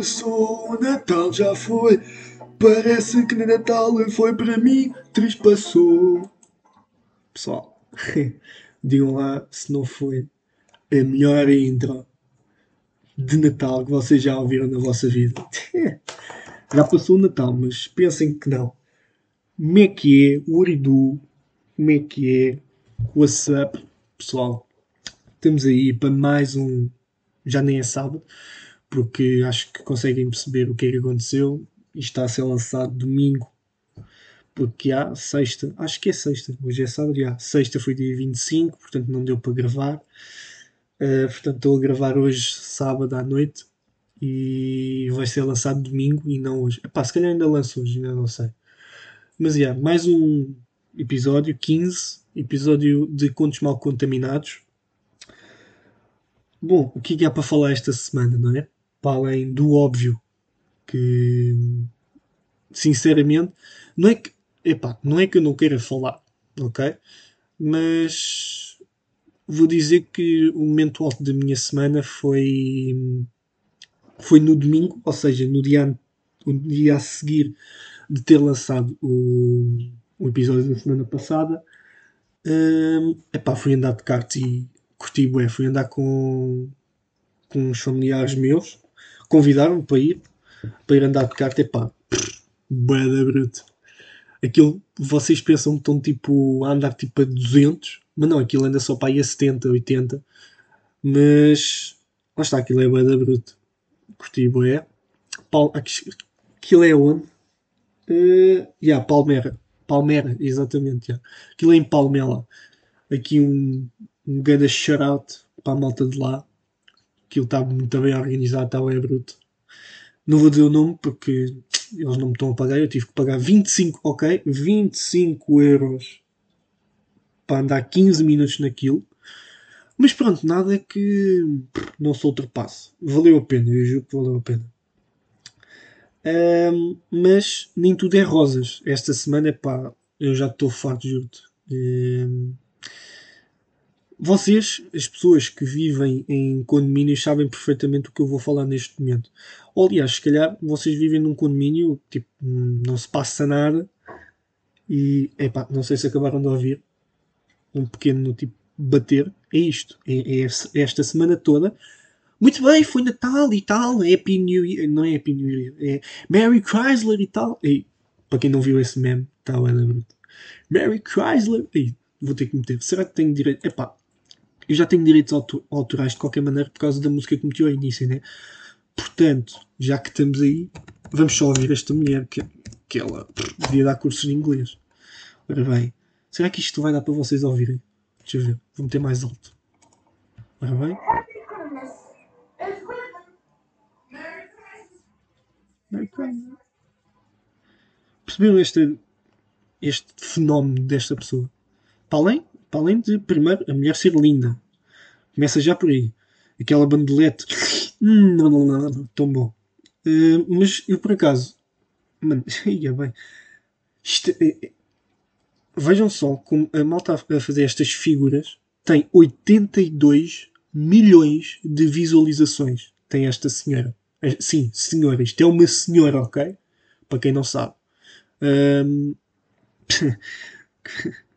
passou, o Natal já foi. Parece que Natal foi para mim, trespassou. Pessoal, digam lá se não foi a melhor intro de Natal que vocês já ouviram na vossa vida. já passou o Natal, mas pensem que não. Como é que é o Uridu? Como é que é o WhatsApp? Pessoal, estamos aí para mais um. Já nem é sábado, porque acho que conseguem perceber o que é que aconteceu. Isto está a ser lançado domingo, porque há sexta, acho que é sexta, hoje é sábado, já. Sexta foi dia 25, portanto não deu para gravar. Uh, portanto, estou a gravar hoje, sábado à noite, e vai ser lançado domingo e não hoje. Epá, se calhar ainda lanço hoje, ainda não sei. Mas já, mais um episódio, 15, episódio de Contos Mal Contaminados. Bom, o que é que há para falar esta semana, não é? Para além do óbvio, que sinceramente, não é que, epá, não é que eu não queira falar, ok? Mas vou dizer que o momento alto da minha semana foi foi no domingo, ou seja, no dia, no dia a seguir de ter lançado o, o episódio da semana passada. Um, epá, fui andar de kart e curti bué, fui andar com, com uns familiares meus, convidaram-me para ir, para ir andar de kart, epá, bué da bruto. Aquilo, vocês pensam que estão tipo a andar tipo a 200, mas não, aquilo anda só para ir a 70, 80, mas lá está, aquilo é bué da bruto. Curti bué. Aquilo é onde? Uh, yeah, Palmera. Palmera, exatamente. Yeah. Aquilo é em Palmela. Aqui um, um grande shout-out para a malta de lá. Aquilo está muito bem organizado, está bem bruto. Não vou dizer o nome porque eles não me estão a pagar. Eu tive que pagar 25, ok? 25 euros para andar 15 minutos naquilo. Mas pronto, nada que não se ultrapasse. Valeu a pena, eu juro que valeu a pena. Um, mas nem tudo é rosas. Esta semana, pá, eu já estou farto, juro-te. Um, vocês, as pessoas que vivem em condomínios, sabem perfeitamente o que eu vou falar neste momento. Ou, aliás, se calhar vocês vivem num condomínio, tipo, não se passa nada e, epá, não sei se acabaram de ouvir um pequeno tipo bater. É isto. É, é esta semana toda. Muito bem, foi Natal e tal. Happy New Year. Não é Happy New Year. É Mary Chrysler e tal. E, para quem não viu esse meme, está bruto. Mary Chrysler. E, vou ter que meter. Será que tenho direito? Epá, eu já tenho direitos autorais de qualquer maneira por causa da música que meteu ao início, né? Portanto, já que estamos aí, vamos só ouvir esta mulher que, que ela devia dar cursos de inglês. Ora bem, será que isto vai dar para vocês ouvirem? Deixa eu ver, vou meter mais alto. Ora bem. Perceberam este, este fenómeno desta pessoa? Para além para além de, primeiro, a mulher ser linda. Começa já por aí. Aquela bandelete. Hum, não, não, não, não, tão bom. Uh, mas eu, por acaso. Mano, ia bem. Isto, é, é, vejam só como a malta a fazer estas figuras tem 82 milhões de visualizações. Tem esta senhora. Sim, senhora. Isto é uma senhora, ok? Para quem não sabe. Um...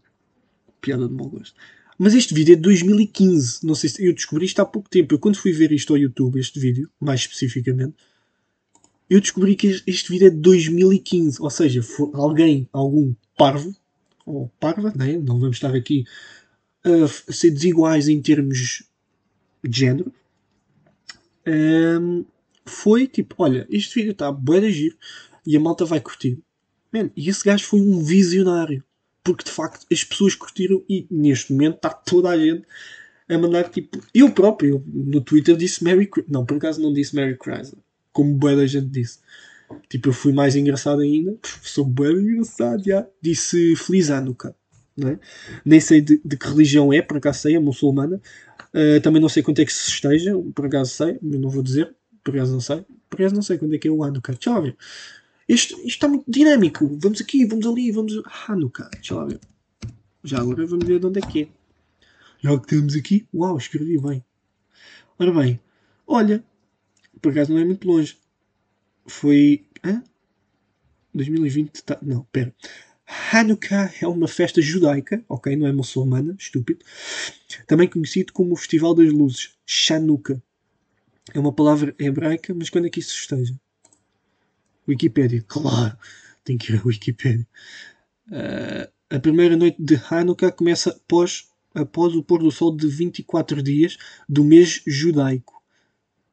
piada de mau gosto. Mas este vídeo é de 2015. Não sei se eu descobri isto há pouco tempo. Eu quando fui ver isto ao YouTube, este vídeo, mais especificamente, eu descobri que este vídeo é de 2015. Ou seja, alguém, algum parvo, ou parva, né? não vamos estar aqui a ser desiguais em termos de género, um, foi tipo: olha, este vídeo está bué de giro e a malta vai curtir. Man, e esse gajo foi um visionário porque de facto as pessoas curtiram e neste momento está toda a gente a mandar tipo. Eu próprio no Twitter disse Merry Não, por acaso não disse Merry Chrysler, como boa da gente disse. Tipo, eu fui mais engraçado ainda, sou bem engraçado, já. Disse Feliz Hanukkah, é? Nem sei de, de, que religião é, por acaso sei, é muçulmana. Uh, também não sei quanto é que se esteja, por acaso sei, mas não vou dizer, por acaso não sei. Por acaso não sei quando é que é o Hanukkah. Deixa lá. Isto, está muito dinâmico. Vamos aqui, vamos ali, vamos. Ah, cara, deixa lá ver. Já agora vamos ver de onde é que é. Já que temos aqui. Uau, escrevi bem. Ora bem, olha, por acaso não é muito longe. Foi. Hã? 2020. Tá, não, pera. Hanukkah é uma festa judaica, ok? Não é muçulmana, estúpido. Também conhecido como o Festival das Luzes, Chanukah. É uma palavra hebraica, mas quando é que isso esteja? Wikipédia, claro, tem que ir à Wikipédia. Uh, a primeira noite de Hanukkah começa após, após o pôr do sol de 24 dias do mês judaico.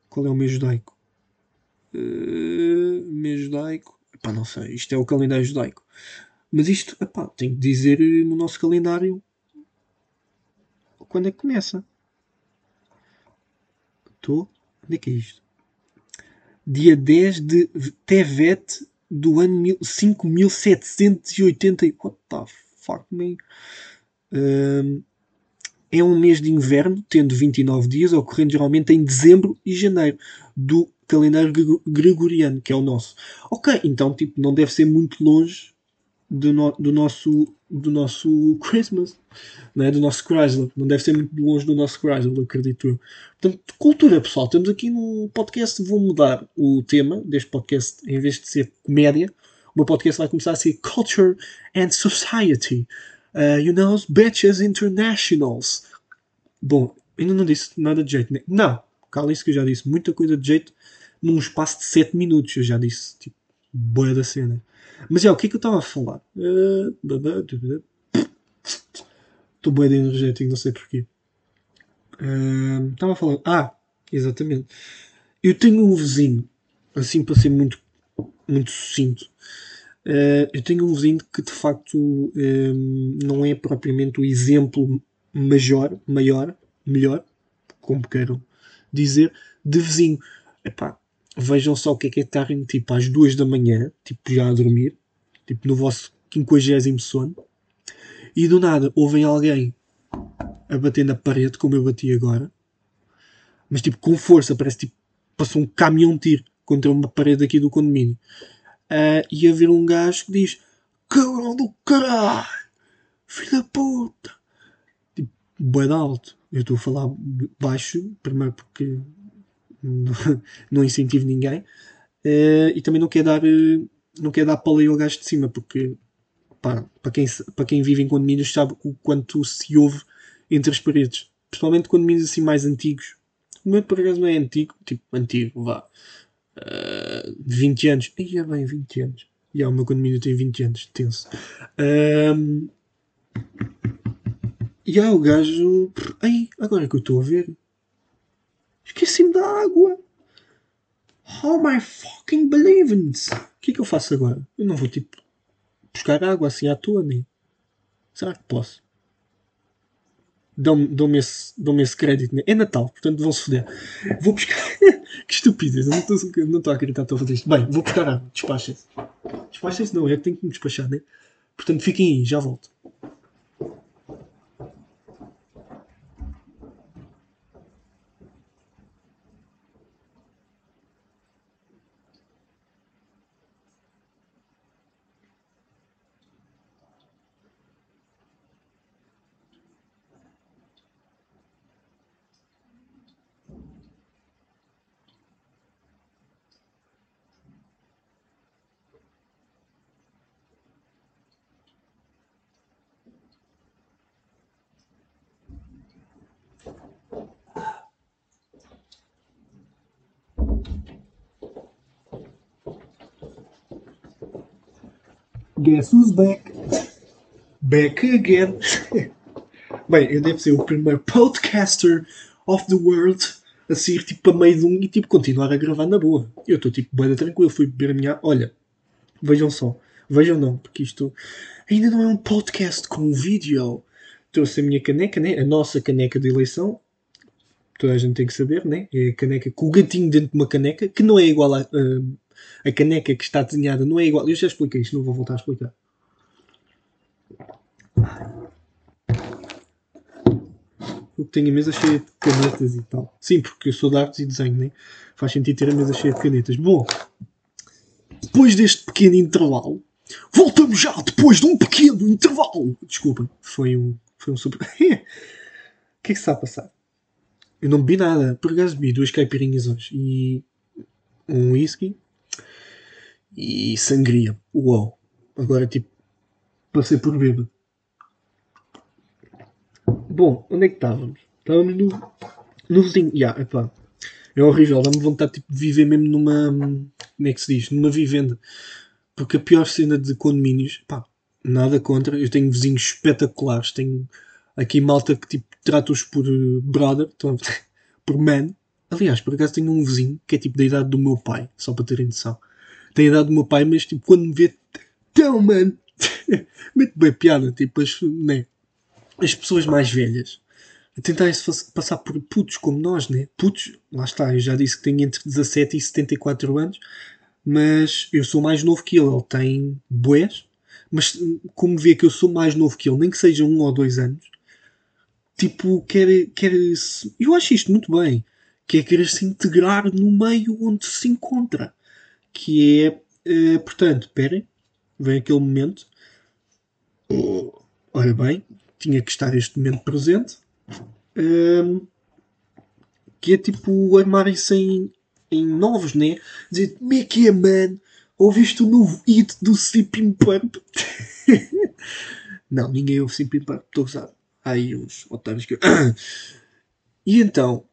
Qual é o mês judaico? Uh, mês judaico? Epá, não sei, isto é o calendário judaico. Mas isto, epá, tem que dizer no nosso calendário quando é que começa. Estou. Onde é que é isto? Dia 10 de Tevet do ano 5780. What the fuck, man? Um, é um mês de inverno, tendo 29 dias, ocorrendo geralmente em dezembro e janeiro do calendário gregoriano, que é o nosso. Ok, então tipo, não deve ser muito longe do, no, do, nosso, do nosso Christmas, né? do nosso Chrysler. Não deve ser muito longe do nosso Chrysler, acredito eu. Portanto, cultura, pessoal. Estamos aqui num podcast. Vou mudar o tema deste podcast. Em vez de ser comédia, o meu podcast vai começar a ser Culture and Society. Uh, you know, Betches Internationals. Bom, ainda não disse nada de jeito. Né? Não, cala isso que eu já disse. Muita coisa de jeito num espaço de 7 minutos. Eu já disse, tipo, boa da cena. Mas é, o que é que eu estava a falar? Estou uh, de energético, não sei porquê. Estava a falar. Ah, exatamente. Eu tenho um vizinho, assim para ser muito, muito sucinto. Uh, eu tenho um vizinho que de facto não é propriamente o exemplo major, maior, melhor, como queiram dizer, de vizinho. Epá, vejam só o que é que é estarem tipo às duas da manhã, tipo já a dormir, tipo no vosso quinquagésimo sono, e do nada ouvem alguém a bater na parede, como eu bati agora, mas tipo com força, parece tipo passou um caminhão de tiro contra uma parede aqui do condomínio. Uh, e a ver um gajo que diz: Cabrão do caralho, filho da puta, tipo, bem alto. Eu estou a falar baixo, primeiro porque não, incentivo ninguém. Uh, e também não quer dar, uh, não quer dar paleio ao gajo de cima, porque para, quem, para quem vive em condomínios sabe o quanto se ouve entre as paredes. Principalmente condomínios assim mais antigos. O meu por acaso não é antigo, tipo antigo, vá. Uh, 20 anos. E é bem, 20 anos. E o meu condomínio tem 20 anos, tenso. Um, e há o gajo. Ai, agora é que eu estou a ver. Esqueci-me da água. How I fucking believing it? O que é que eu faço agora? Eu não vou tipo buscar água assim à toa, nem. Será que posso? Dão-me dão esse, dão esse crédito. Né? É Natal, portanto vão-se foder. Vou buscar. que estupidez, eu não estou a acreditar que estou a fazer isto. Bem, vou buscar água. Despachem-se. Despachem-se não, é que tenho que me despachar, né? Portanto fiquem aí, já volto. Guess who's back? Back again. Bem, eu devo ser o primeiro podcaster of the world a sair tipo a meio de um e tipo continuar a gravar na boa. Eu estou tipo bem tranquilo, fui beber a minha. Olha, vejam só, vejam não, porque isto ainda não é um podcast com vídeo. Trouxe a minha caneca, né? A nossa caneca de eleição. Toda a gente tem que saber, né? É a caneca com o gatinho dentro de uma caneca, que não é igual a. Uh, a caneca que está desenhada não é igual. Eu já expliquei isto, não vou voltar a explicar. Eu tenho a mesa cheia de canetas e tal. Sim, porque eu sou de artes e desenho, né? faz sentido ter a mesa cheia de canetas. Bom, depois deste pequeno intervalo, voltamos já depois de um pequeno intervalo. Desculpa, foi um, foi um super. o que é que está a passar? Eu não bebi nada, por acaso bebi duas caipirinhas hoje e um whisky e sangria. Uau! Agora, tipo, passei por bêbado. Bom, onde é que estávamos? Estávamos no, no vizinho. Yeah, epá, é horrível, dá-me vontade tipo, de viver mesmo numa. Como é que se diz? Numa vivenda. Porque a pior cena de condomínios, pá, nada contra. Eu tenho vizinhos espetaculares. Tenho aqui malta que tipo, trata-os por uh, brother, então, por man. Aliás, por acaso tenho um vizinho que é tipo da idade do meu pai, só para terem noção. Tem a idade do meu pai, mas tipo, quando me vê, tão man, mete bem piada, tipo, as, né? as pessoas mais velhas a tentar passar por putos como nós, né? Putos, lá está, eu já disse que tenho entre 17 e 74 anos, mas eu sou mais novo que ele, ele tem boés, mas como vê que eu sou mais novo que ele, nem que seja um ou dois anos, tipo, quer, quer eu acho isto muito bem, que é querer se integrar no meio onde se encontra, que é, uh, portanto, esperem, vem aquele momento, oh, bem, tinha que estar este momento presente, um, ehm, que é tipo armarem-se em, em novos, né? Dizer, como é que é, man? Ouviste o novo hit do Sleeping Pump? não, ninguém ouve Sleeping Pump, estou a usar. Aí uns otários que. e então,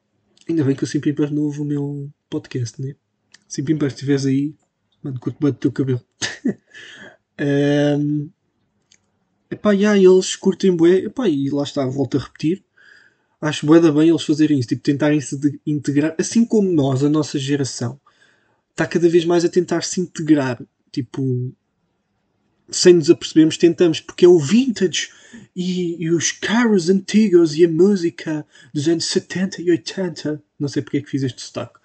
ainda bem que o Sleeping Pump não ouve o meu podcast, né? Se estiveres aí, mano, curto bem o teu cabelo. um, epá, yeah, eles curtem bué, epá, e lá está, volto a repetir. Acho bué da bem eles fazerem isso, tipo, tentarem se integrar, assim como nós, a nossa geração está cada vez mais a tentar se integrar. Tipo, sem nos apercebermos, tentamos, porque é o vintage e, e, os carros antigos e a música dos anos 70 e 80. Não sei porque é que fiz este destaque.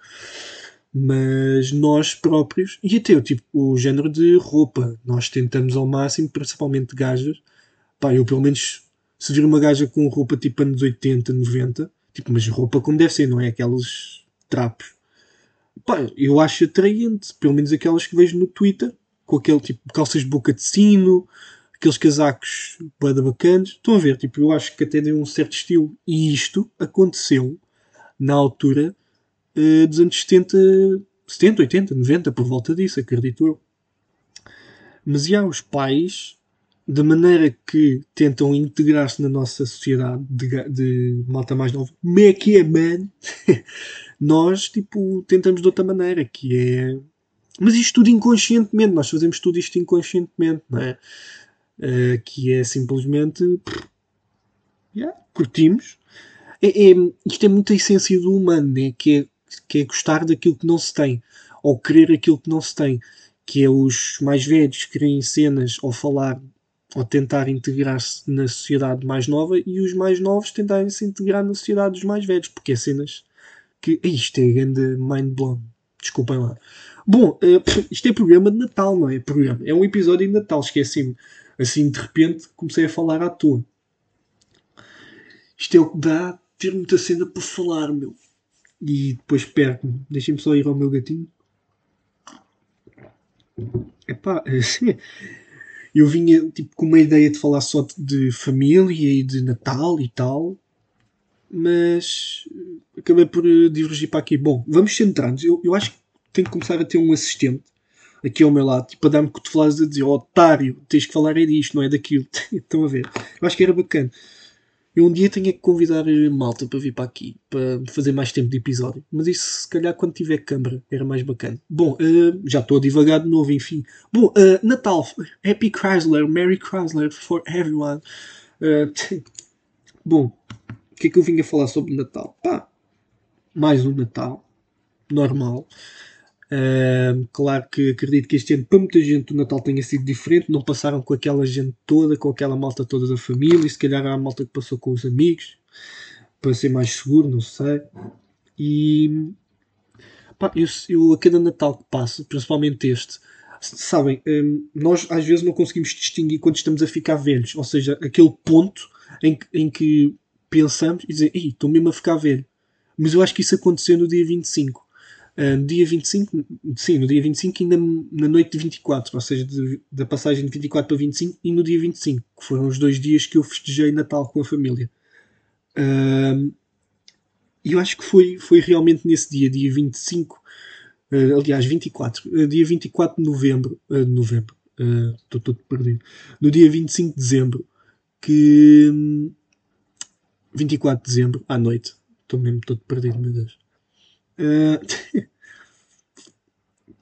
Mas nós próprios, e até o, tipo, o género de roupa, nós tentamos ao máximo, principalmente gajas. Pá, eu pelo menos, se vir uma gaja com roupa tipo anos 80, 90, tipo, mas roupa como deve ser, não é? Aqueles trapos pá, eu acho atraente, pelo menos aquelas que vejo no Twitter, com aquele tipo calças de boca de sino, aqueles casacos bada bacanas. Estão a ver, tipo, eu acho que até deu um certo estilo. E isto aconteceu na altura uh, dos anos 70, 70, 80, 90, por volta disso, acredito eu. Mas já os pais, de maneira que tentam integrar-se na nossa sociedade de, de malta mais nova, como é que é, man? nós tipo, tentamos de outra maneira, que é. Mas isto tudo inconscientemente, nós fazemos tudo isto inconscientemente, não é? Uh, que é simplesmente. Yeah, curtimos. É, é, isto é muito a essência do humano, né? que, é, que é gostar daquilo que não se tem, ou querer aquilo que não se tem, que é os mais velhos querem cenas ou falar ou tentar integrar-se na sociedade mais nova e os mais novos tentarem se integrar na sociedade dos mais velhos, porque é cenas que. Isto é grande mind blown. Desculpem lá. Bom, uh, isto é programa de Natal, não é? Programa. É um episódio de Natal, esqueci-me. Assim, de repente, comecei a falar à toa. Isto é o que dá ter muita cena para falar, meu. E depois perco-me. Deixem-me só ir ao meu gatinho. Epá, eu vinha tipo, com uma ideia de falar só de família e de Natal e tal mas acabei por eh, divergir para aqui. Bom, vamos centrar-nos. Eu, eu acho que tenho que começar a ter um assistente aqui ao meu lado, tipo, a dar-me cotoveladas a dizer, oh, otário, tens que falar é disto, não é daquilo. Estão a ver? Eu acho que era bacana. Eu um dia tenho que convidar malta para vir para aqui, para fazer mais tempo de episódio. Mas isso, se calhar, quando tiver câmara, era mais bacana. Bom, uh, já estou a divagar de novo, enfim. Bom, uh, Natal. Happy Chrysler, Merry Chrysler for everyone. Uh, bom, o que é que eu vim a falar sobre Natal? Pá, mais um Natal, normal. Uh, claro que acredito que este ano para muita gente o Natal tenha sido diferente, não passaram com aquela gente toda, com aquela malta toda da família, e se calhar a malta que passou com os amigos, para ser mais seguro, não sei. E pá, eu, eu a cada Natal que passa, principalmente este, sabem, um, nós às vezes não conseguimos distinguir quando estamos a ficar velhos, ou seja, aquele ponto em, em que pensamos e dizer, estou mesmo a ficar velho. Mas eu acho que isso aconteceu no dia 25. Uh, dia 25, sim, no dia 25 ainda na noite de 24, ou seja, de, da passagem de 24 para 25 e no dia 25, que foram os dois dias que eu festejei Natal com a família. Uh, e eu acho que foi, foi realmente nesse dia, dia 25, uh, aliás, 24, uh, dia 24 de novembro, uh, novembro, estou todo perdido, no dia 25 de dezembro, que. Um, 24 de dezembro, à noite, estou mesmo todo perdido, meu Deus. Uh,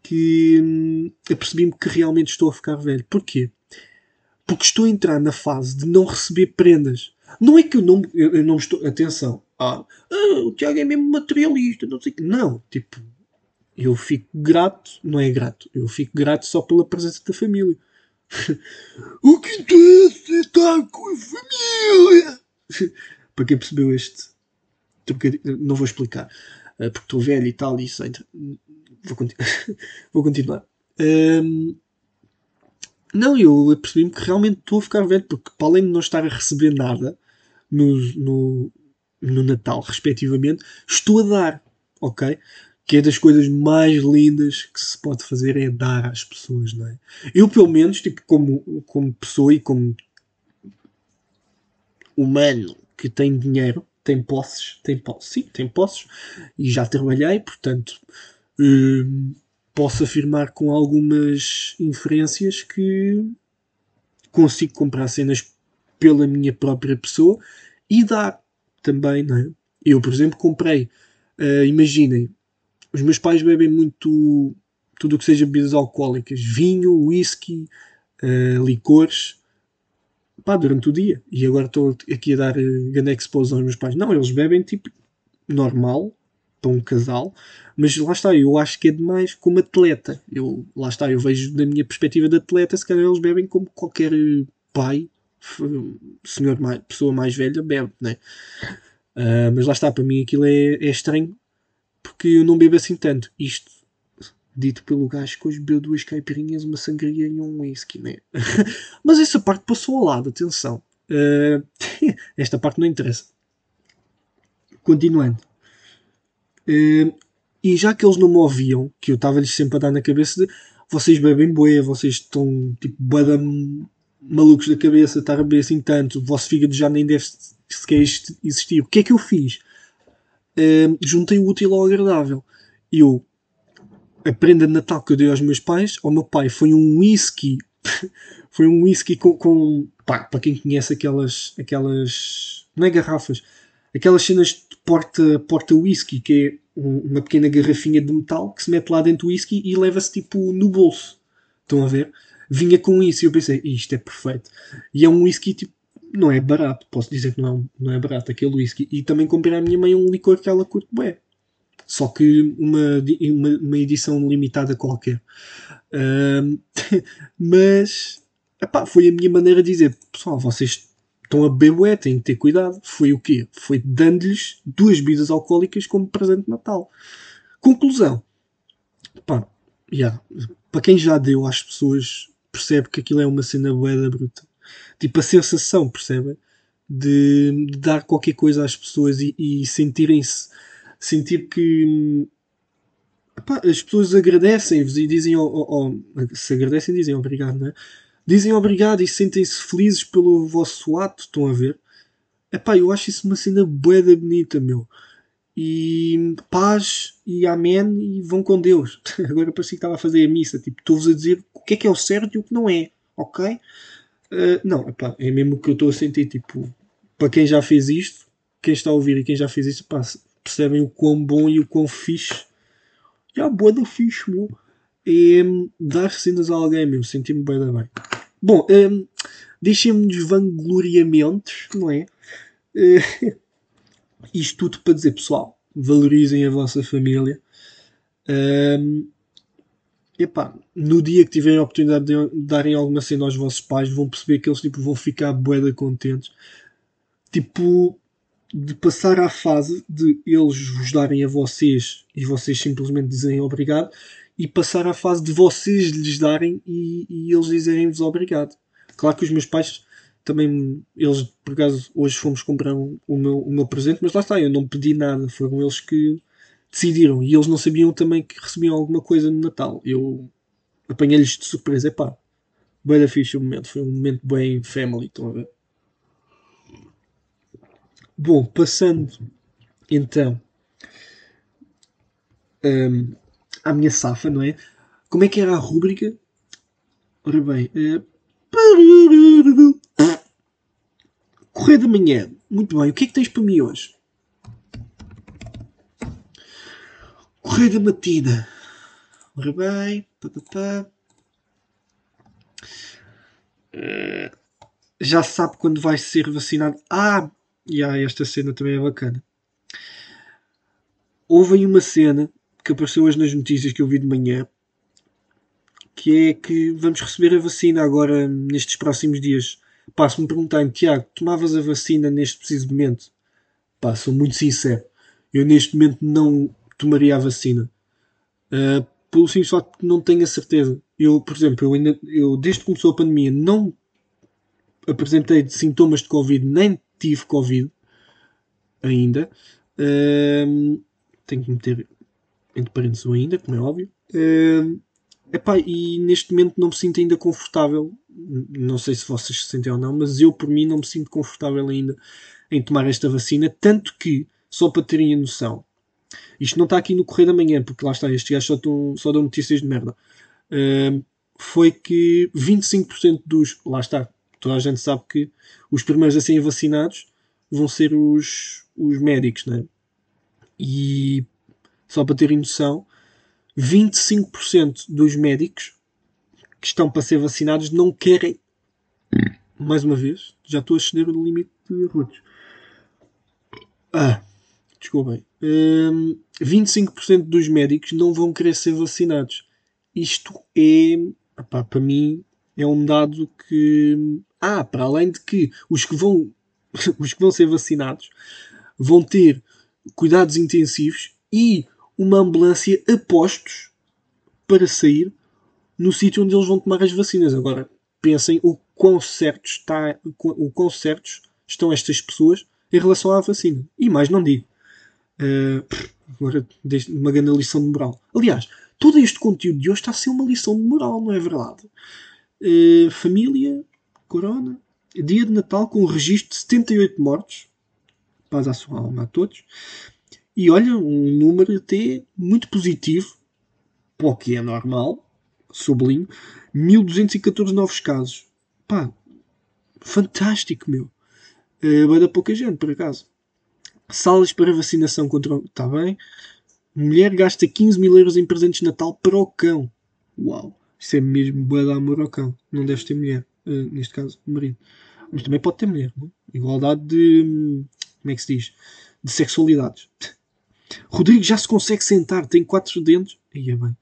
que hum, apercebi-me que realmente estou a ficar velho. Porquê? Porque estou a entrar na fase de não receber prendas. Não é que eu não, eu, não estou. Atenção. Ah, ah, o Tiago é mesmo materialista, não sei que. Não, tipo, eu fico grato, não é grato, eu fico grato só pela presença da família. o que interessa é estar com a família. Para quem percebeu este não vou explicar, eh, porque estou velho e tal, e isso ainda. Vou, continu vou continuar. Um, não, eu percebi-me que realmente estou a ficar velho, porque para além de não estar a receber nada no, no, no Natal, respectivamente, estou a dar, ok? Que é das coisas mais lindas que se pode fazer é dar às pessoas, não é? Eu, pelo menos, tipo, como, como pessoa e como humano que tem dinheiro, tem posses, tem posses, sim, tem posses, e já trabalhei, portanto, hum, posso afirmar com algumas inferências que consigo comprar cenas pela minha própria pessoa e dar também, não é? Eu, por exemplo, comprei, uh, imaginem, os meus pais bebem muito tudo o que seja bebidas alcoólicas, vinho, whisky, uh, licores, pá, durante o dia. E agora estou aqui a dar uh, grande exposição aos meus pais. Não, eles bebem tipo normal, para um casal, mas lá está, eu acho que é demais como atleta. Eu, lá está, eu vejo da minha perspectiva de atleta, se calhar eles bebem como qualquer pai, senhor pessoa mais velha, bebe, né? Uh, mas lá está, para mim aquilo é, é estranho porque eu não bebo assim tanto. Isto dito pelo gajo que hoje bebeu duas caipirinhas, uma sangria e um whisky, né? Mas essa parte passou ao lado, atenção. Uh, esta parte não interessa. Continuando. Uh, e já que eles não me ouviam, que eu estava-lhes sempre a dar na cabeça de vocês bebem boé, vocês estão tipo badam malucos da cabeça, estar a beber assim tanto, o vosso fígado já nem deve sequer existir. O que é que eu fiz? Uh, juntei o útil ao agradável. Eu a prenda de Natal que eu dei aos meus pais, ao meu pai, foi um whisky. foi um whisky com. com pá, para quem conhece aquelas. aquelas. não é garrafas, aquelas cenas de porta, porta whisky, que é uma pequena garrafinha de metal que se mete lá dentro do whisky e leva-se tipo no bolso. Estão a ver? Vinha com isso e eu pensei, isto é perfeito. E é um whisky tipo. Não é barato, posso dizer que não, não é barato aquele whisky. E também comprei à minha mãe um licor que ela curte bem só que uma, uma, uma edição limitada qualquer. Uh, mas epá, foi a minha maneira de dizer: pessoal, vocês estão a beber, têm que ter cuidado. Foi o quê? Foi dando-lhes duas bebidas alcoólicas como presente de Natal. Conclusão: epá, yeah, para quem já deu às pessoas, percebe que aquilo é uma cena boeda bruta. Tipo, a sensação, percebem? De, de, dar qualquer coisa às pessoas e, e sentirem-se sentir que epá, as pessoas agradecem-vos e dizem oh, oh, oh, se agradecem dizem obrigado, não é? Dizem obrigado e sentem-se felizes pelo vosso ato, estão a ver? Epá, eu acho isso uma cena boeda bonita, meu. E paz e amém e vão com Deus. Agora parecia que estava a fazer a missa. Tipo, estou-vos a dizer o que é que é o certo e o que não é, ok? Uh, não, epá, é mesmo o que eu estou a sentir. Tipo, para quem já fez isto, quem está a ouvir e quem já fez isto, pá, percebem o quão bom e o quão fixe. Já, boa da fixe, meu. É dar cenas a alguém, meu. Senti-me bem da bem. Bom, um, deixem-me vangloriamentos, não é? Uh, isto tudo para dizer, pessoal, valorizem a vossa família. Um, epá, no dia que tiverem a oportunidade de darem alguma cena aos vossos pais, vão perceber que eles tipo, vão ficar boeda contentes. Tipo, de passar à fase de eles vos darem a vocês e vocês simplesmente dizerem obrigado e passar à fase de vocês lhes darem e, e eles dizerem-vos obrigado. Claro que os meus pais também, eles por acaso hoje fomos comprar o meu, o meu presente, mas lá está, eu não pedi nada, foram eles que decidiram e eles não sabiam também que recebiam alguma coisa no Natal. Eu apanhei-lhes de surpresa, epá, bem da o momento, foi um momento bem family, estão a ver? Bom, passando então um, à minha safa, não é? Como é que era a rúbrica? Ora bem, uh, Correio da manhã. Muito bem, o que é que tens para mim hoje? Correio da matina. Ora bem. Uh, já sabe quando vai ser vacinado. Ah, e ah, esta cena também é bacana. Houve aí uma cena que apareceu hoje nas notícias que eu vi de manhã que é que vamos receber a vacina agora nestes próximos dias. Pá, se me perguntarem, Tiago, tomavas a vacina neste preciso momento? Pá, sou muito sincero. Eu neste momento não tomaria a vacina. Uh, pelo simples facto que não tenho a certeza. Eu, por exemplo, eu, ainda, eu desde que começou a pandemia não apresentei sintomas de Covid, nem tive Covid ainda. Uh, tenho que meter entre parênteses ainda, como é óbvio. Uh, Epá, e neste momento não me sinto ainda confortável. Não sei se vocês se sentem ou não, mas eu por mim não me sinto confortável ainda em tomar esta vacina. Tanto que, só para terem a noção, isto não está aqui no Correio da Manhã, porque lá está, estes gajos só, só dão notícias de merda. Foi que 25% dos. Lá está, toda a gente sabe que os primeiros a serem vacinados vão ser os, os médicos, né? E só para terem noção, 25% dos médicos que estão para ser vacinados não querem. Mais uma vez, já estou a exceder o limite de arrotos. Ah, desculpem. Um, 25% dos médicos não vão querer ser vacinados. Isto é, opá, para mim, é um dado que. Ah, para além de que os que vão, os que vão ser vacinados vão ter cuidados intensivos e uma ambulância a postos para sair no sítio onde eles vão tomar as vacinas. Agora, pensem o quão certos, está, o quão certos estão estas pessoas em relação à vacina. E mais não digo. Uh, agora, uma grande lição de moral. Aliás, todo este conteúdo de hoje está a ser uma lição de moral, não é verdade? Uh, família, corona, dia de Natal com registro de 78 mortes. Paz à sua alma a todos. E olha, um número até muito positivo, para o que é normal, sublinho, 1214 novos casos. Pá, fantástico, meu. Uh, vai dar pouca gente, por acaso. Salas para vacinação contra. Está bem. Mulher gasta 15 mil euros em presentes de Natal para o cão. Uau. Isso é mesmo boa de amor ao cão. Não deve ter mulher. Uh, neste caso, marido. Mas também pode ter mulher. Não? Igualdade de. Como é que se diz? De sexualidades. Rodrigo já se consegue sentar, tem quatro dentes. Ia bem.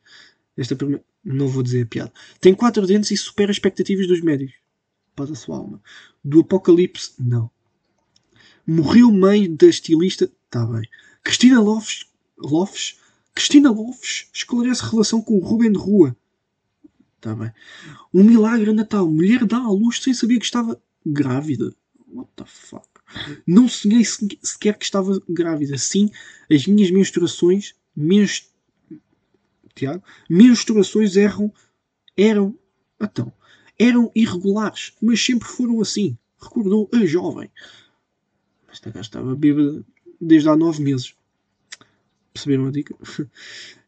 Esta primeira. Não vou dizer a piada. Tem quatro dentes e supera as expectativas dos médicos. Paz a sua alma. Do Apocalipse, não. Morreu mãe da estilista. Está bem. Cristina Lofes. Lofes. Cristina Lofes esclarece relação com Ruben de Rua. Está bem. Um milagre Natal. Mulher dá à luz sem saber que estava grávida. What the fuck? Não sonhei sequer que estava grávida. Sim, as minhas menstruações, menst... Tiago, menstruações eram, eram, então, eram irregulares, mas sempre foram assim. Recordou a jovem. Esta gaja estava bêbada desde há nove meses. Perceberam a dica?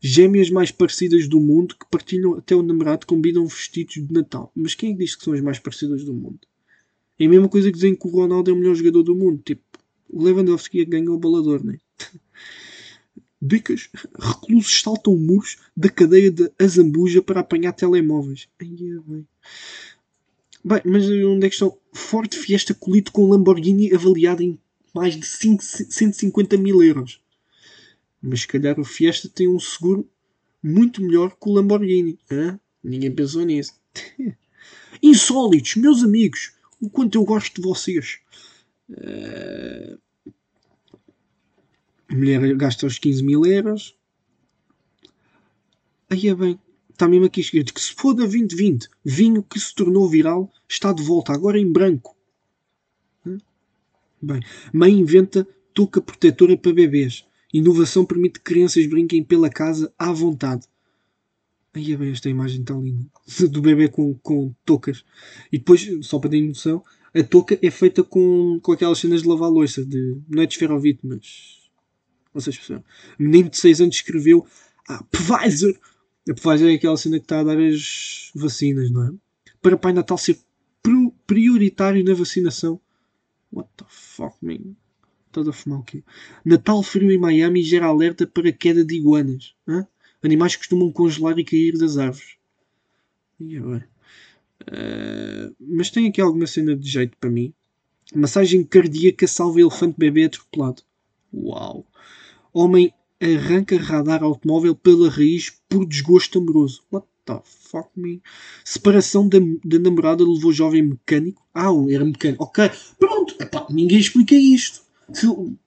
Gêmeas mais parecidas do mundo que partilham até o namorado combinam vestidos de Natal. Mas quem é que diz que são as mais parecidas do mundo? É a mesma coisa que dizem que o Ronaldo é o melhor jogador do mundo. Tipo, o Lewandowski ganhou o balador, né? Dicas. Reclusos saltam muros da cadeia de Azambuja para apanhar telemóveis. Ai, é bem. Bem, mas onde é que estão? Forte Fiesta colito com Lamborghini avaliado em mais de 5, 150 mil euros. Mas se calhar o Fiesta tem um seguro muito melhor que o Lamborghini. Hã? Ninguém pensou nisso. Insólitos, meus amigos o quanto eu gosto de vocês. Uh, a mulher gasta os 15 mil euros. Aí é bem. Está mesmo aqui escrito que se for da 2020, vinho que se tornou viral está de volta, agora em branco. Bem, mãe inventa touca protetora para bebês. Inovação permite que crianças brinquem pela casa à vontade. Aí é bem esta imagem tão linda. Do bebê com, com toucas. E depois, só para ter noção, a touca é feita com, com aquelas cenas de lavar louça. De, não é de esferovite, mas. Vocês perceberam. O menino de 6 anos escreveu Ah, Pfizer! A Pfizer é aquela cena que está a dar as vacinas, não é? Para Pai Natal ser prioritário na vacinação. What the fuck, man? Estás a fumar o quê? Natal frio em Miami gera alerta para queda de iguanas. Hã? Animais costumam congelar e cair das árvores. E agora? Uh, mas tem aqui alguma cena de jeito para mim. Massagem cardíaca salva elefante bebê atropelado. Uau! Homem arranca radar automóvel pela raiz por desgosto amoroso. What the fuck, me? Separação da, da namorada levou jovem mecânico. Ah, era mecânico. Ok, pronto. Epá, ninguém explica isto.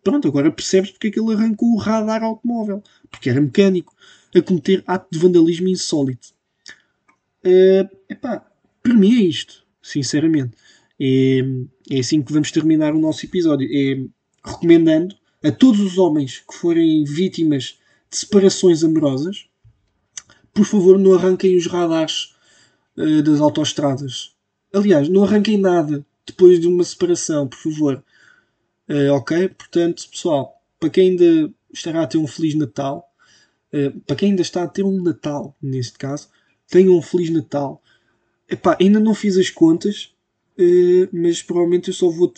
Pronto, agora percebes porque é que ele arrancou o radar automóvel. Porque era mecânico. A cometer ato de vandalismo insólito. Uh, epá, para mim é isto, sinceramente. É, é assim que vamos terminar o nosso episódio. É recomendando a todos os homens que forem vítimas de separações amorosas, por favor, não arranquem os radares uh, das autoestradas. Aliás, não arranquem nada depois de uma separação, por favor. Uh, ok? Portanto, pessoal, para quem ainda estará a ter um Feliz Natal, uh, para quem ainda está a ter um Natal, neste caso, tenham um Feliz Natal. Epá, ainda não fiz as contas, uh, mas provavelmente eu só vou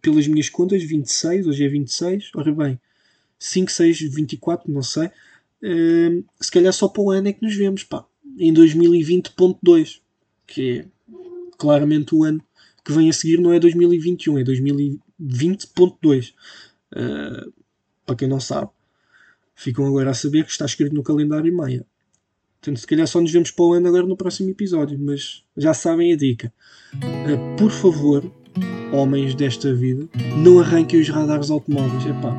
pelas minhas contas 26, hoje é 26, ora bem, 5, 6, 24, não sei. se calhar só para o ano é que nos vemos, pá, em 2020.2, que é claramente o ano que vem a seguir, não é 2021, é 2020 20.2. Uh, para quem não sabe, ficam agora a saber que está escrito no calendário Maia. Portanto, se calhar só nos vemos para o ano agora no próximo episódio, mas já sabem a dica. Uh, por favor, homens desta vida, não arranquem os radares automóveis. Epá,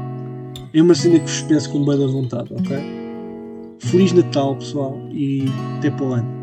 é uma cena que vos peço com boa vontade, ok? Feliz Natal, pessoal, e até para o ano.